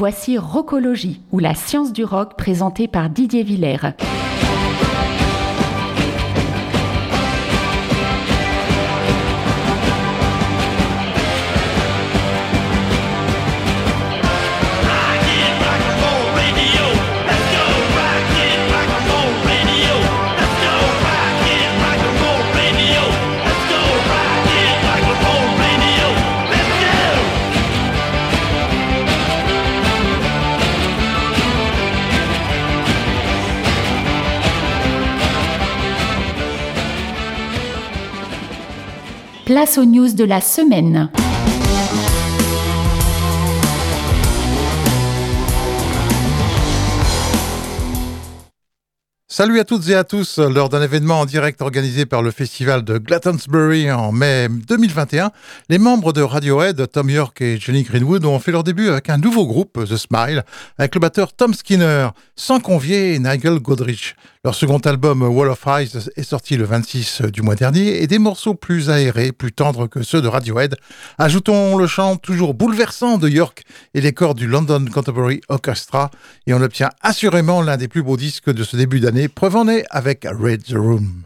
Voici Rockologie, ou la science du rock présentée par Didier Villers. Place aux news de la semaine. Salut à toutes et à tous. Lors d'un événement en direct organisé par le festival de Glastonbury en mai 2021, les membres de Radiohead, Tom York et Johnny Greenwood, ont fait leur début avec un nouveau groupe, The Smile, avec le batteur Tom Skinner, sans convier Nigel Godrich. Leur second album Wall of Ice est sorti le 26 du mois dernier et des morceaux plus aérés, plus tendres que ceux de Radiohead. Ajoutons le chant toujours bouleversant de York et les corps du London Contemporary Orchestra et on obtient assurément l'un des plus beaux disques de ce début d'année. Preuve en est avec Red the Room.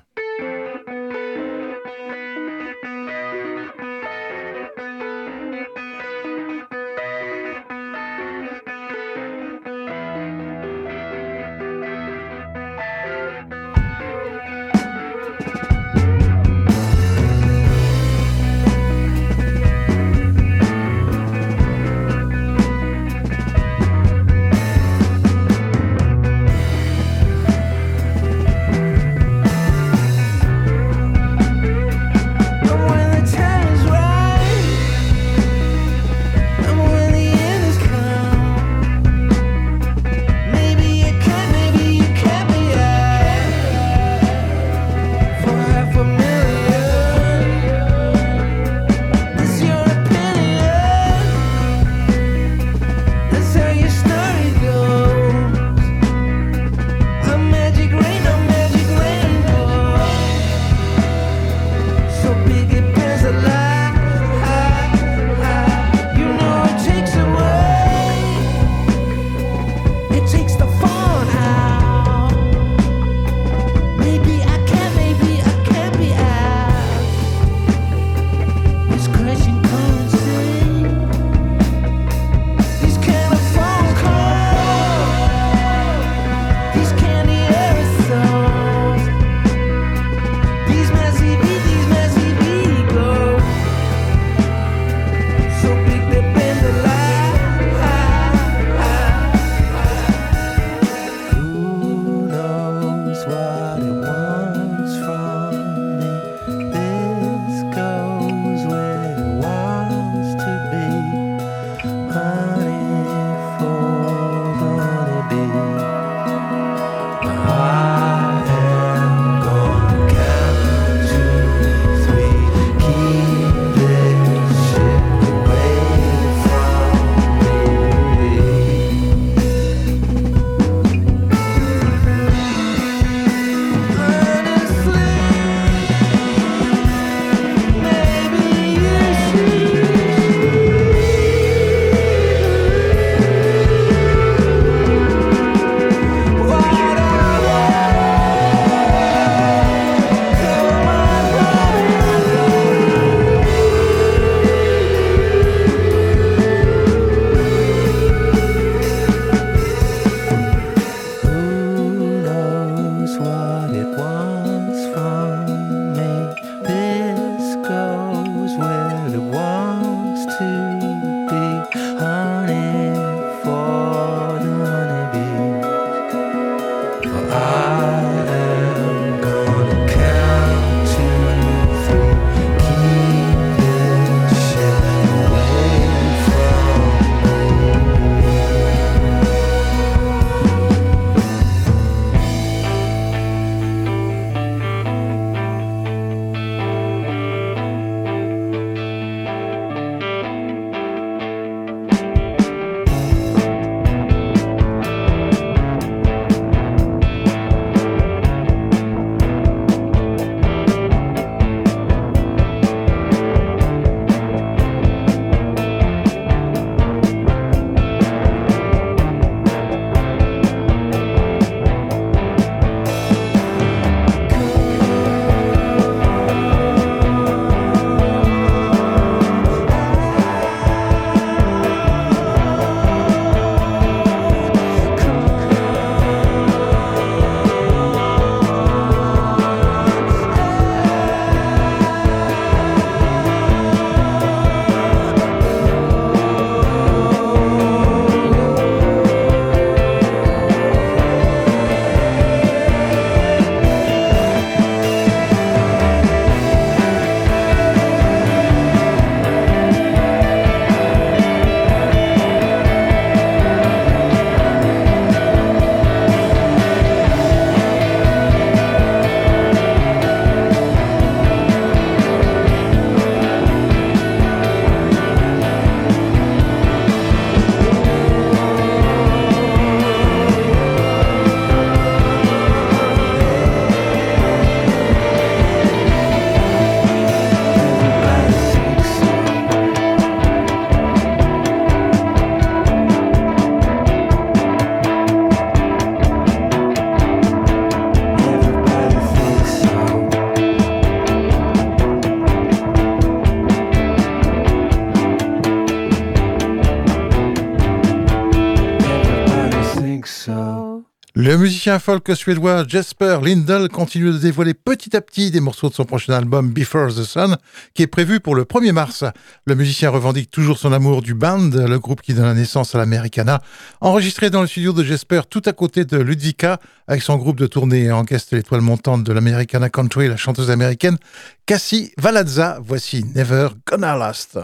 Le musicien folk suédois Jesper Lindell continue de dévoiler petit à petit des morceaux de son prochain album Before the Sun, qui est prévu pour le 1er mars. Le musicien revendique toujours son amour du band, le groupe qui donne naissance à l'Americana, enregistré dans le studio de Jesper tout à côté de Ludvika, avec son groupe de tournée en guest l'étoile montante de l'Americana Country, la chanteuse américaine Cassie Valadza. Voici Never Gonna Last.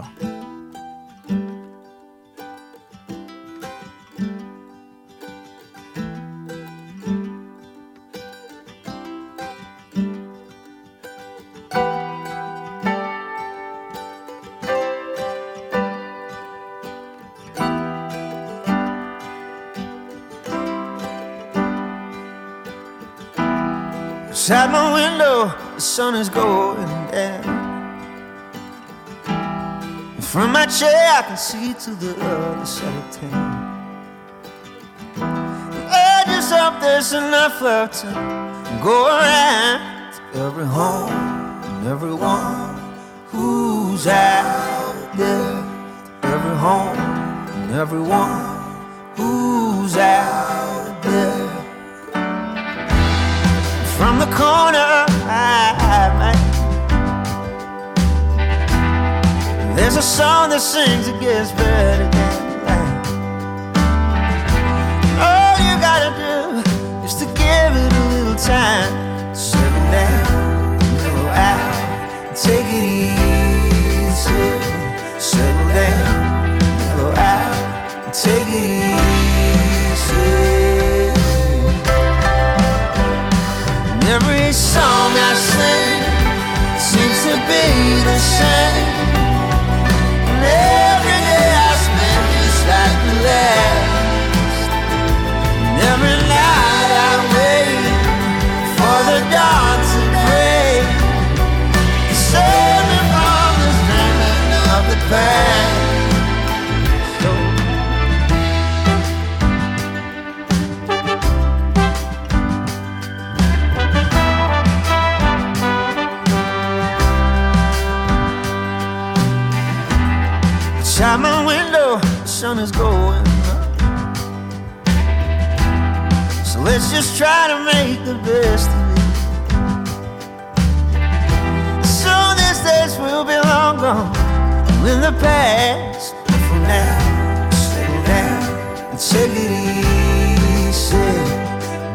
Outside my window, the sun is going down. And from my chair, I can see to the other side of town. Just hope there's enough love to go around to every home and everyone who's out there. Every home and everyone who's out there from the corner. There's a song that sings it gets better than that. All you gotta do is to give it a little time. Settle down, go out, take it easy. Settle down, go out, take it easy. Every song I sing seems to be the same. Sun is going up. So let's just try to make the best of it. So these days will be long gone in the past. But for now, settle down and take it easy.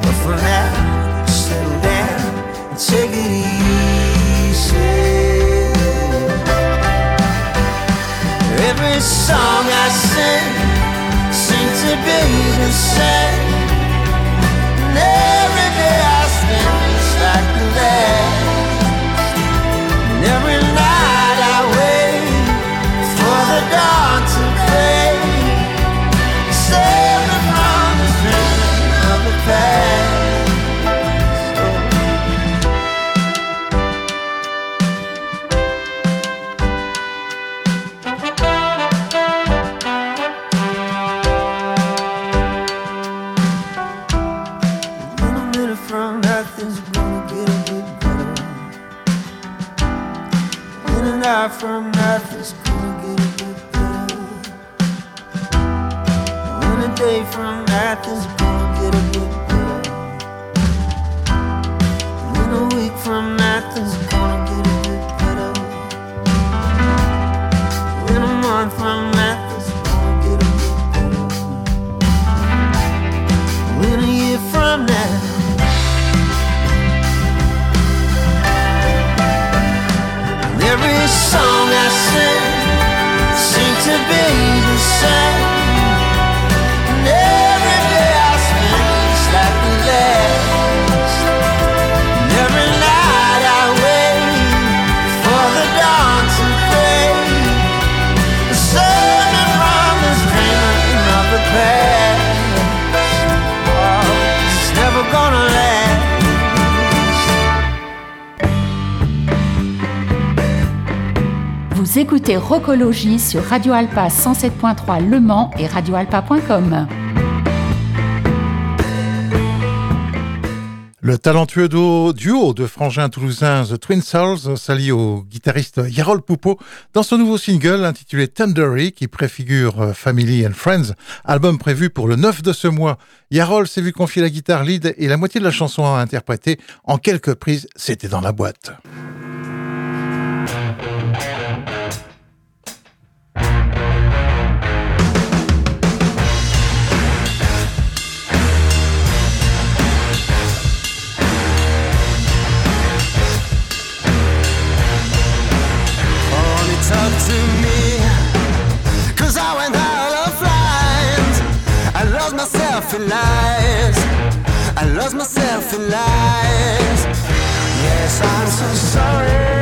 But for now, settle down and take it easy. Every song I sing seems to be the same. And every day I spend is like the last. And every night I wait for the dawn Rocologie sur Radio Alpa 107.3 Le Mans et radioalpa.com. Le talentueux duo de frangins toulousains The Twin Souls s'allie au guitariste Yarol Poupeau dans son nouveau single intitulé Tendery qui préfigure euh, Family and Friends, album prévu pour le 9 de ce mois. Yarol s'est vu confier la guitare lead et la moitié de la chanson à interpréter en quelques prises, c'était dans la boîte. Lies. I lost myself in lies. Yes, I'm so sorry.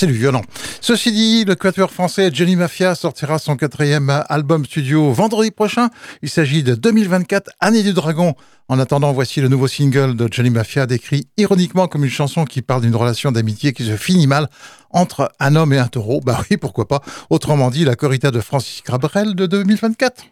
C'est du violent. Ceci dit, le quatuor français Johnny Mafia sortira son quatrième album studio vendredi prochain. Il s'agit de 2024, Année du Dragon. En attendant, voici le nouveau single de Johnny Mafia, décrit ironiquement comme une chanson qui parle d'une relation d'amitié qui se finit mal entre un homme et un taureau. Bah oui, pourquoi pas. Autrement dit, la corrida de Francis Cabrel de 2024.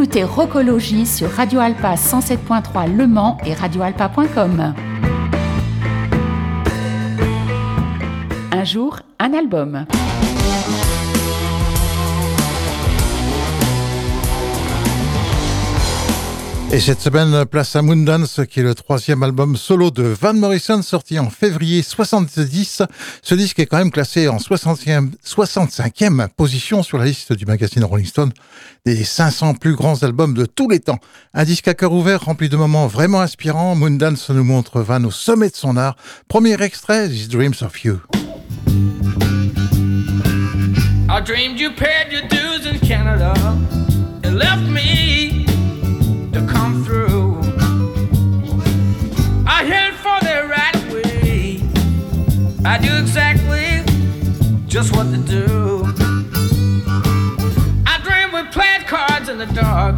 Écoutez Rocologie sur Radio Alpa 107.3 Le Mans et radioalpa.com. Un jour, un album. Et cette semaine, place à Moondance, qui est le troisième album solo de Van Morrison, sorti en février 70. Ce disque est quand même classé en 60e, 65e position sur la liste du magazine Rolling Stone des 500 plus grands albums de tous les temps. Un disque à cœur ouvert rempli de moments vraiment inspirants. Moondance nous montre Van au sommet de son art. Premier extrait, These Dreams of You. I dreamed you paid your dues in Canada and left me I do exactly just what to do. I dream we played cards in the dark,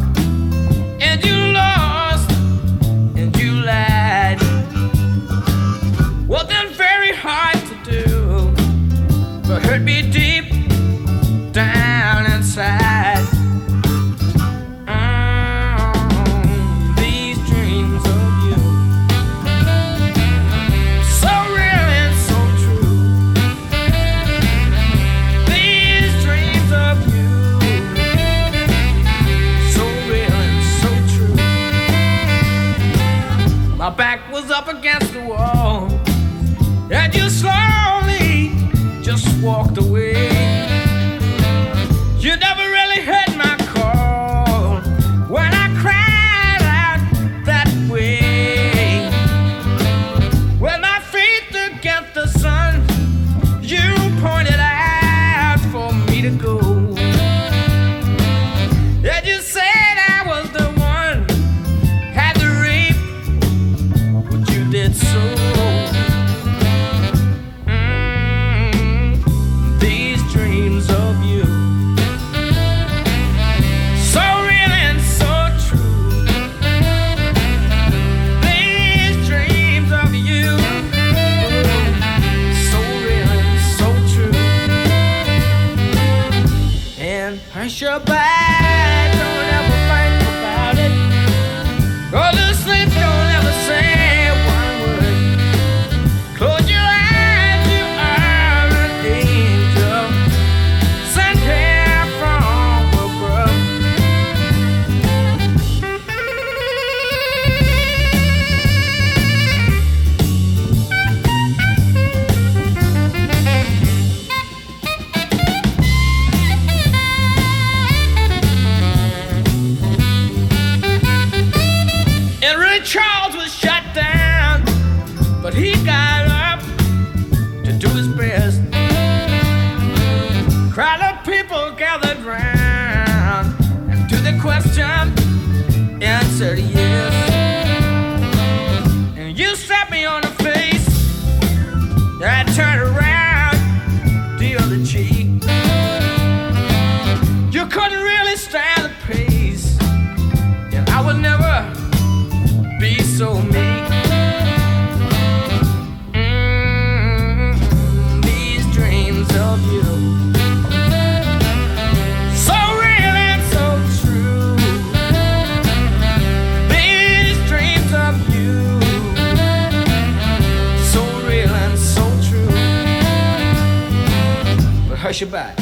your back.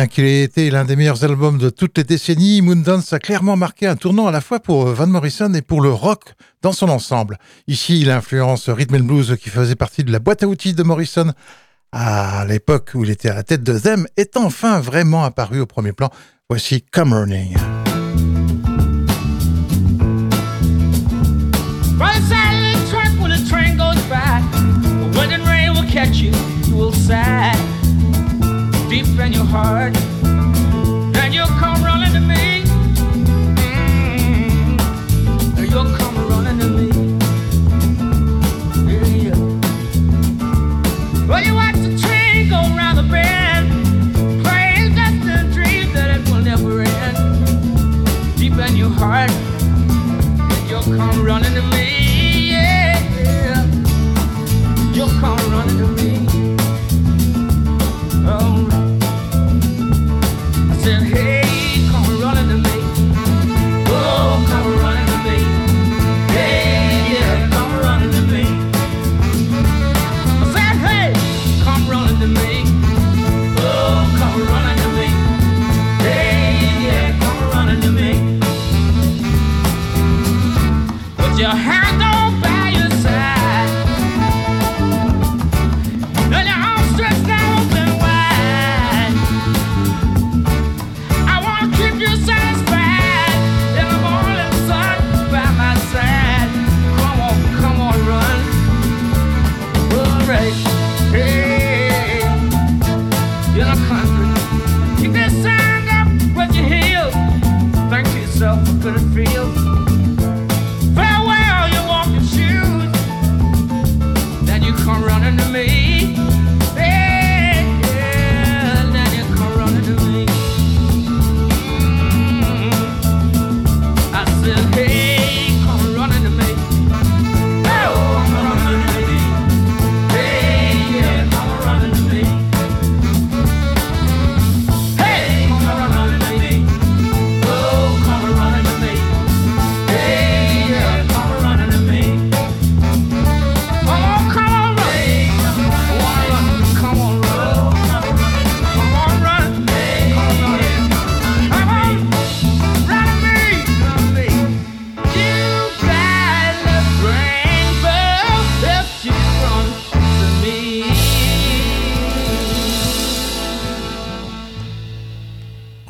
Bien qu'il ait été l'un des meilleurs albums de toutes les décennies, Moondance a clairement marqué un tournant à la fois pour Van Morrison et pour le rock dans son ensemble. Ici, il influence Rhythm and Blues qui faisait partie de la boîte à outils de Morrison à l'époque où il était à la tête de Them, est enfin vraiment apparu au premier plan. Voici Come Running. And your heart.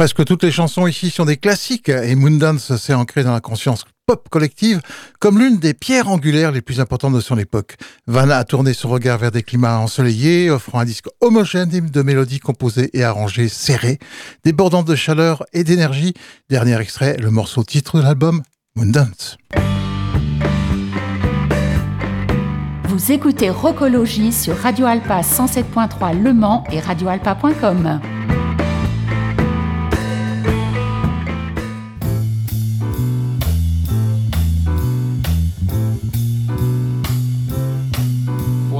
Presque toutes les chansons ici sont des classiques et Moondance s'est ancré dans la conscience pop collective comme l'une des pierres angulaires les plus importantes de son époque. Vanna a tourné son regard vers des climats ensoleillés, offrant un disque homogène de mélodies composées et arrangées serrées, débordant de chaleur et d'énergie. Dernier extrait, le morceau titre de l'album, Moondance. Vous écoutez Rocologie sur Radio Alpa 107.3 Le Mans et radioalpa.com.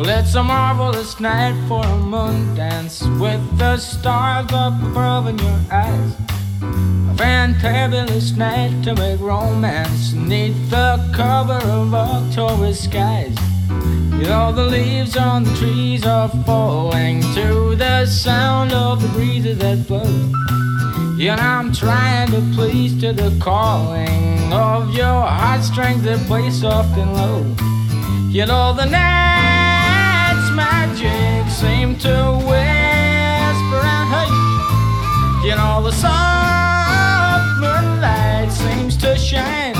Well, it's a marvelous night for a moon dance with the stars up above in your eyes. A fantabulous night to make romance neath the cover of October skies. You know, the leaves on the trees are falling to the sound of the breezes that blow. And I'm trying to please to the calling of your heartstrings that play soft and low. You know the night's magic seem to whisper and hush. You know the soft moonlight seems to shine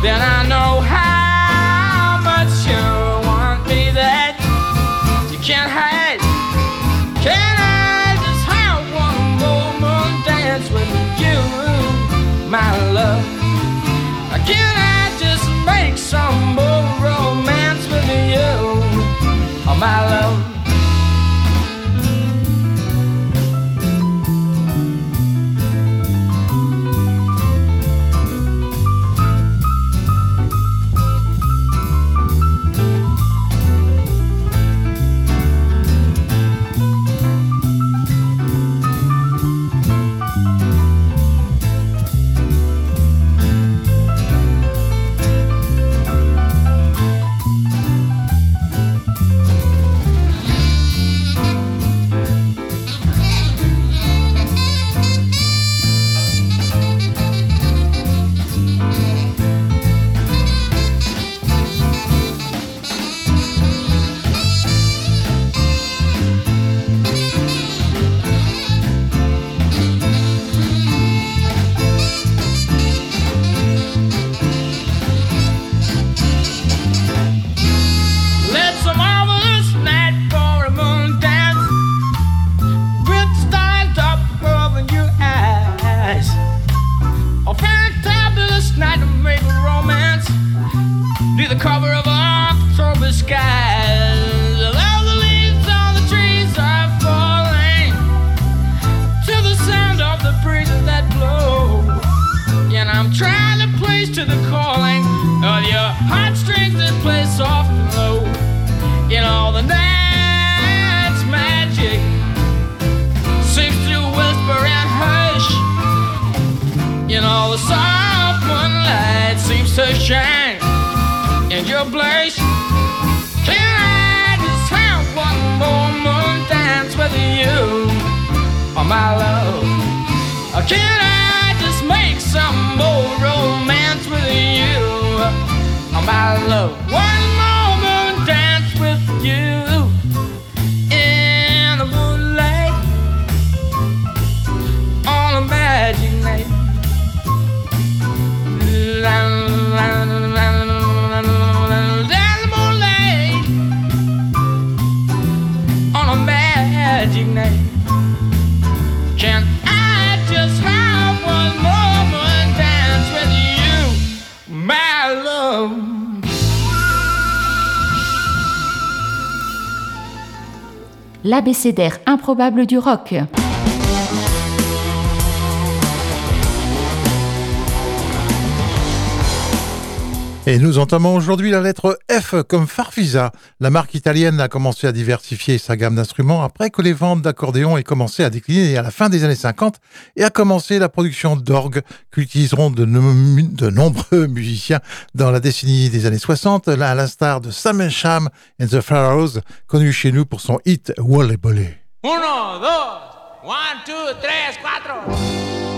Then I know how much you want me that you can't hide. Can I just have one more dance with you, my love? Can I just make some more romance with you, oh, my love? L'abécédaire improbable du rock. Et nous entamons aujourd'hui la lettre F comme Farfisa. La marque italienne a commencé à diversifier sa gamme d'instruments après que les ventes d'accordéons aient commencé à décliner à la fin des années 50 et a commencé la production d'orgues qu'utiliseront de, nom- de nombreux musiciens dans la décennie des années 60, là, à l'instar de Sam Sham and the Pharaohs, connu chez nous pour son hit Wally Bolly. Uno, dos, one, two, tres, cuatro.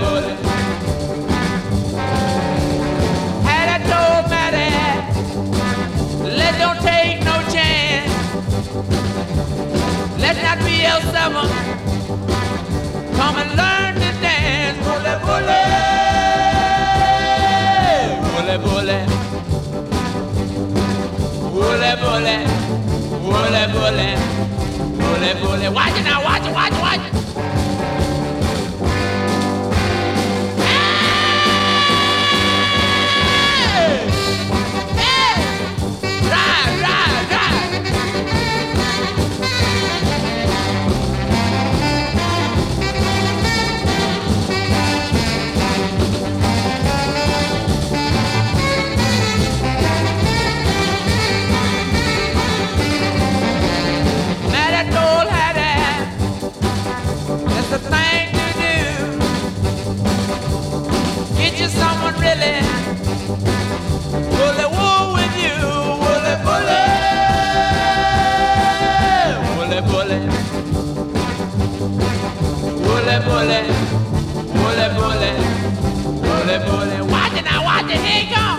bully. Hattie told let don't take no chance. Let not be. Come and learn to dance. Watch it now, watch it, watch it, watch it. bullet, bully, bullet, bully, bullet. Watch it watch it, here it.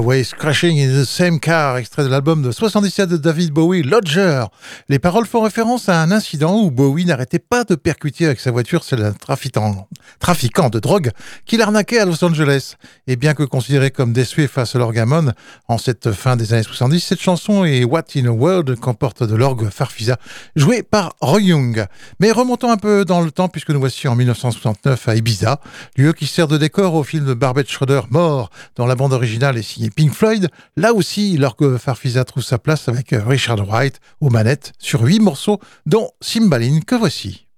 Always Crashing in the Same Car, extrait de l'album de 77 de David Bowie, Lodger. Les paroles font référence à un incident où Bowie n'arrêtait pas de percuter avec sa voiture celle d'un trafiquant, de drogue qu'il arnaquait à Los Angeles. Et bien que considéré comme déçu face à l'orgamon en cette fin des années 70, cette chanson est What in a World comporte de l'orgue Farfisa, joué par Roy Young. Mais remontons un peu dans le temps puisque nous voici en 1969 à Ibiza, lieu qui sert de décor au film de Barbet Schroeder Mort, dont la bande originale est Pink Floyd, là aussi, l'orgue Farfisa trouve sa place avec Richard Wright aux manettes sur huit morceaux, dont Cymbaline que voici.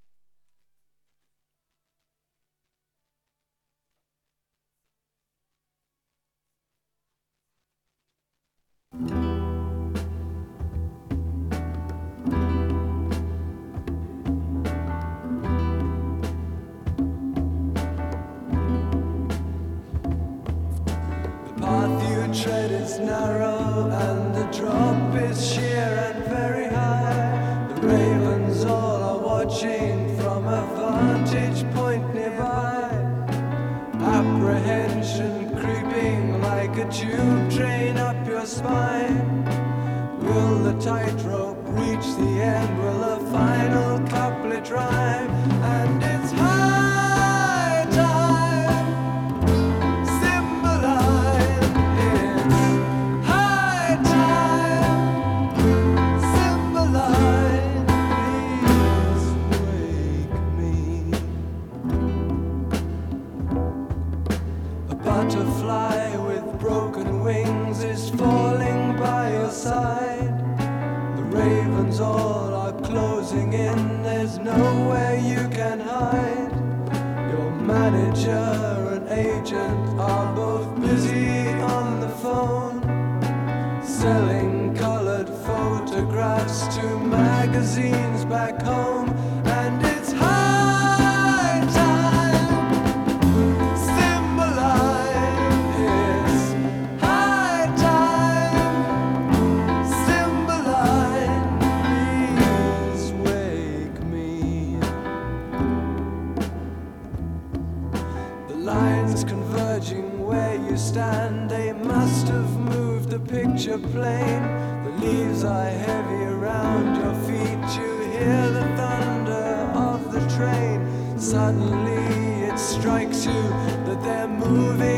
Tread is narrow and the drop is sheer and very high. The ravens all are watching from a vantage point nearby. Apprehension creeping like a tube train up your spine. Will the tightrope agent are both busy on the phone, selling colored photographs to magazines back home. Picture plane. The leaves are heavy around your feet, you hear the thunder of the train. Suddenly it strikes you that they're moving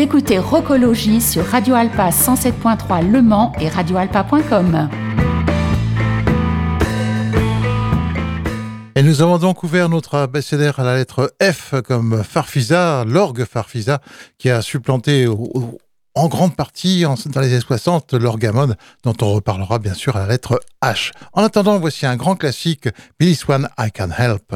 Écoutez Rocologie sur Radio Alpa 107.3 Le Mans et radioalpa.com. Et nous avons donc ouvert notre abécédaire à la lettre F comme Farfisa, l'orgue Farfisa, qui a supplanté en grande partie dans les années 60 l'orgamone, dont on reparlera bien sûr à la lettre H. En attendant, voici un grand classique, Billy Swan, I Can Help.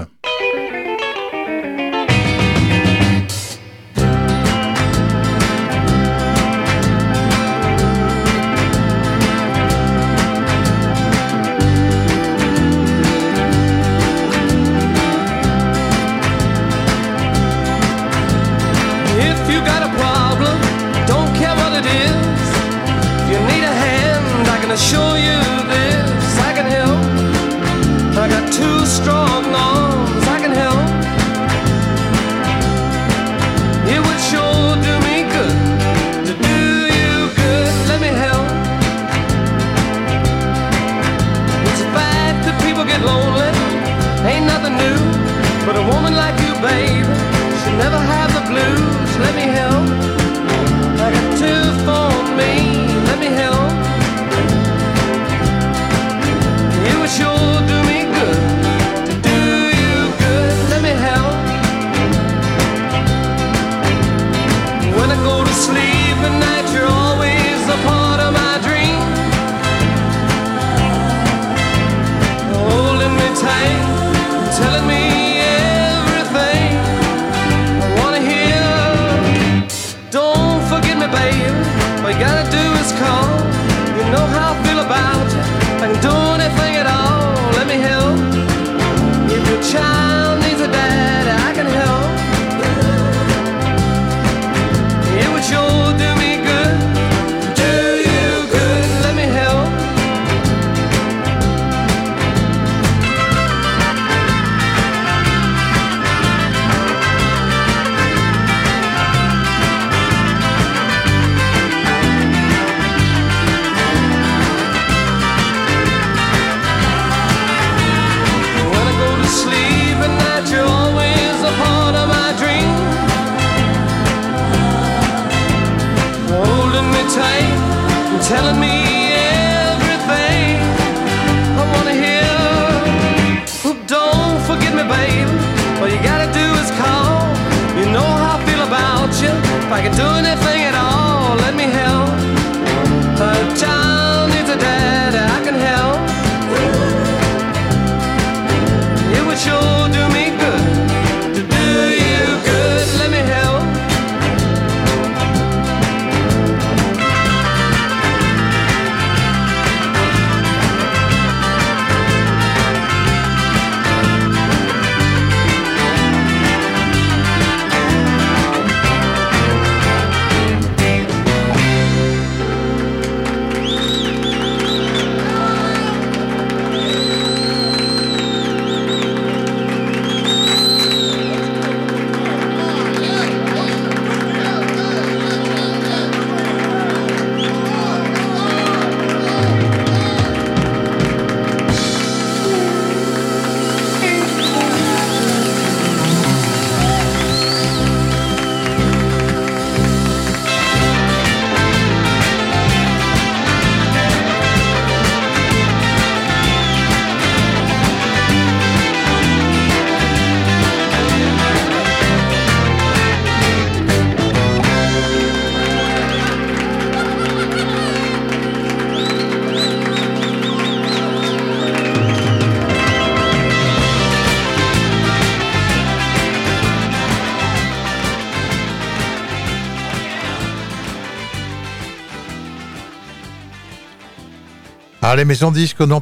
Les maisons disques n'ont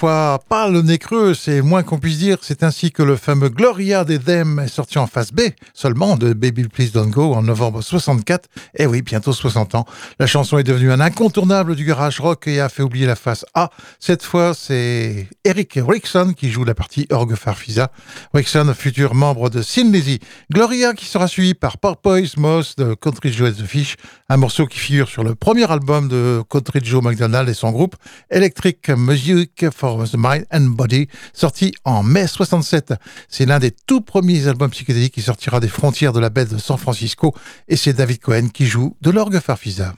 pas le nez creux, c'est moins qu'on puisse dire. C'est ainsi que le fameux Gloria des Them est sorti en face B seulement de Baby Please Don't Go en novembre 64. Et oui, bientôt 60 ans. La chanson est devenue un incontournable du garage rock et a fait oublier la face A. Cette fois, c'est Eric Rickson qui joue la partie orgue Farfisa. Rickson, futur membre de Sin Lizzy. Gloria qui sera suivi par Porpoise Moss de Country Joe the Fish, un morceau qui figure sur le premier album de Country Joe McDonald et son groupe Electric Music for the Mind and Body, sorti en mai 67. C'est l'un des tout premiers albums psychédéliques qui sortira des frontières de la baie de San Francisco et c'est David Cohen qui joue de l'orgue Farfisa.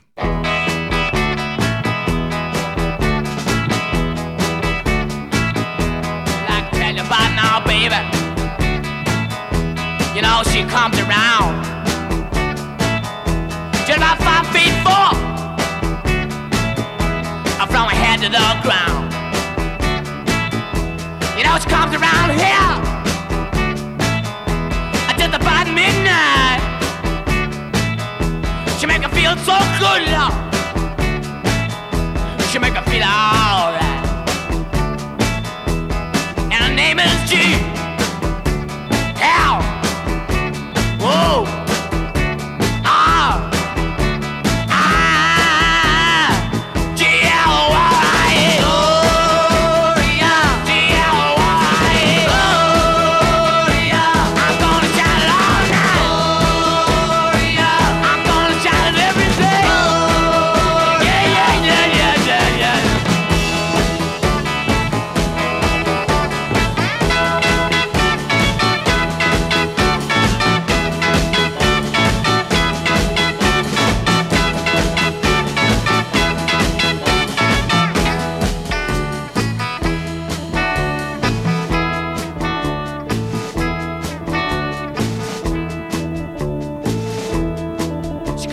to the ground. She comes around here. uh, Just about midnight. She make her feel so good, love. She make her feel alright and her name is G.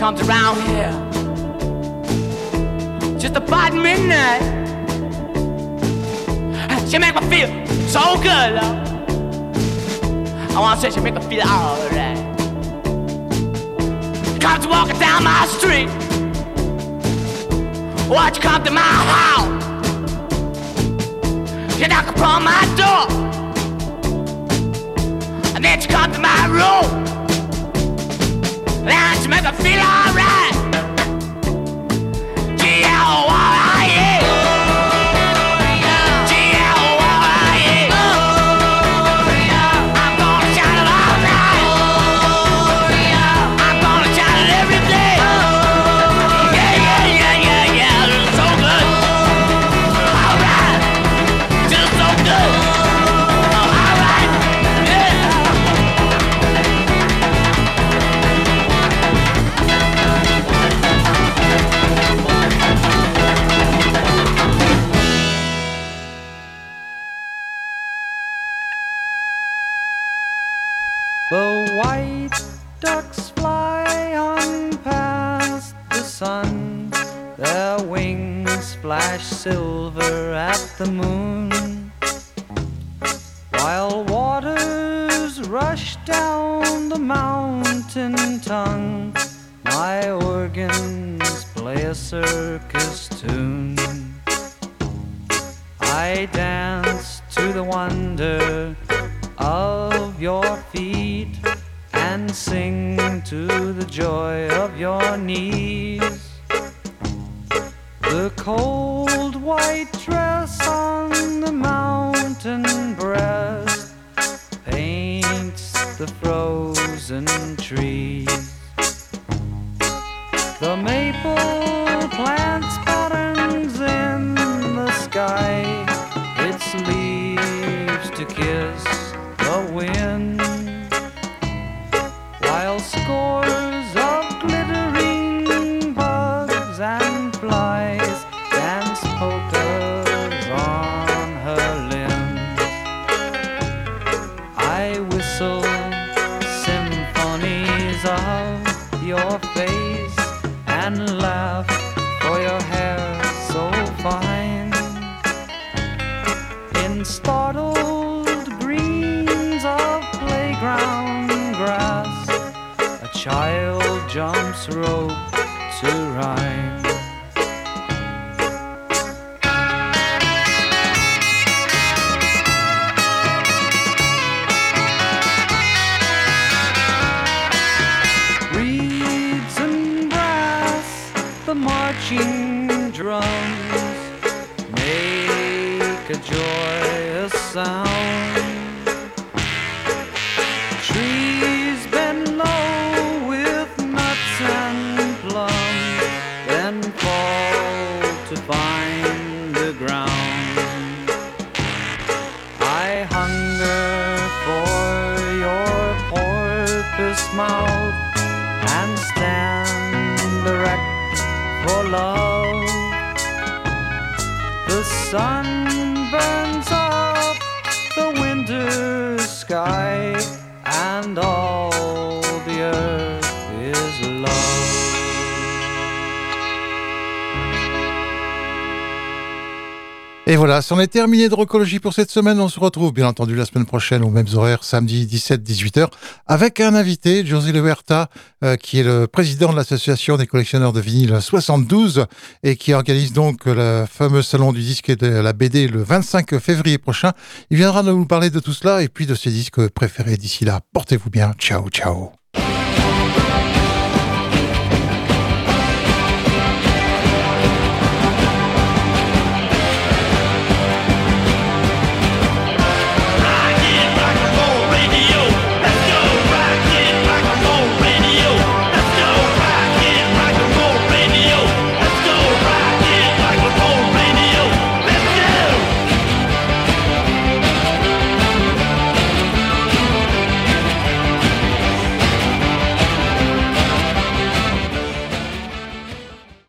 comes around here just about midnight. She make me feel so good, love. I wanna say she make me feel alright. Comes walking down my street. Watch you come to my house. She knock upon my door. And then she come to my room. Let's make me feel alright. Yeah, down the mountain tongue, my organs play a circus tune. I dance to the wonder of your feet and sing to the joy of your knees. The cold white dress on the mountain breast the frozen trees. The maple plants sound. Voilà, c'en est terminé de Rocologie pour cette semaine. On se retrouve bien entendu la semaine prochaine aux mêmes horaires, samedi 17-18h, avec un invité, José Lehuerta, euh, qui est le président de l'association des collectionneurs de vinyle 72 et qui organise donc le fameux salon du disque et de la BD le 25 février prochain. Il viendra nous parler de tout cela et puis de ses disques préférés. D'ici là, portez-vous bien. Ciao, ciao.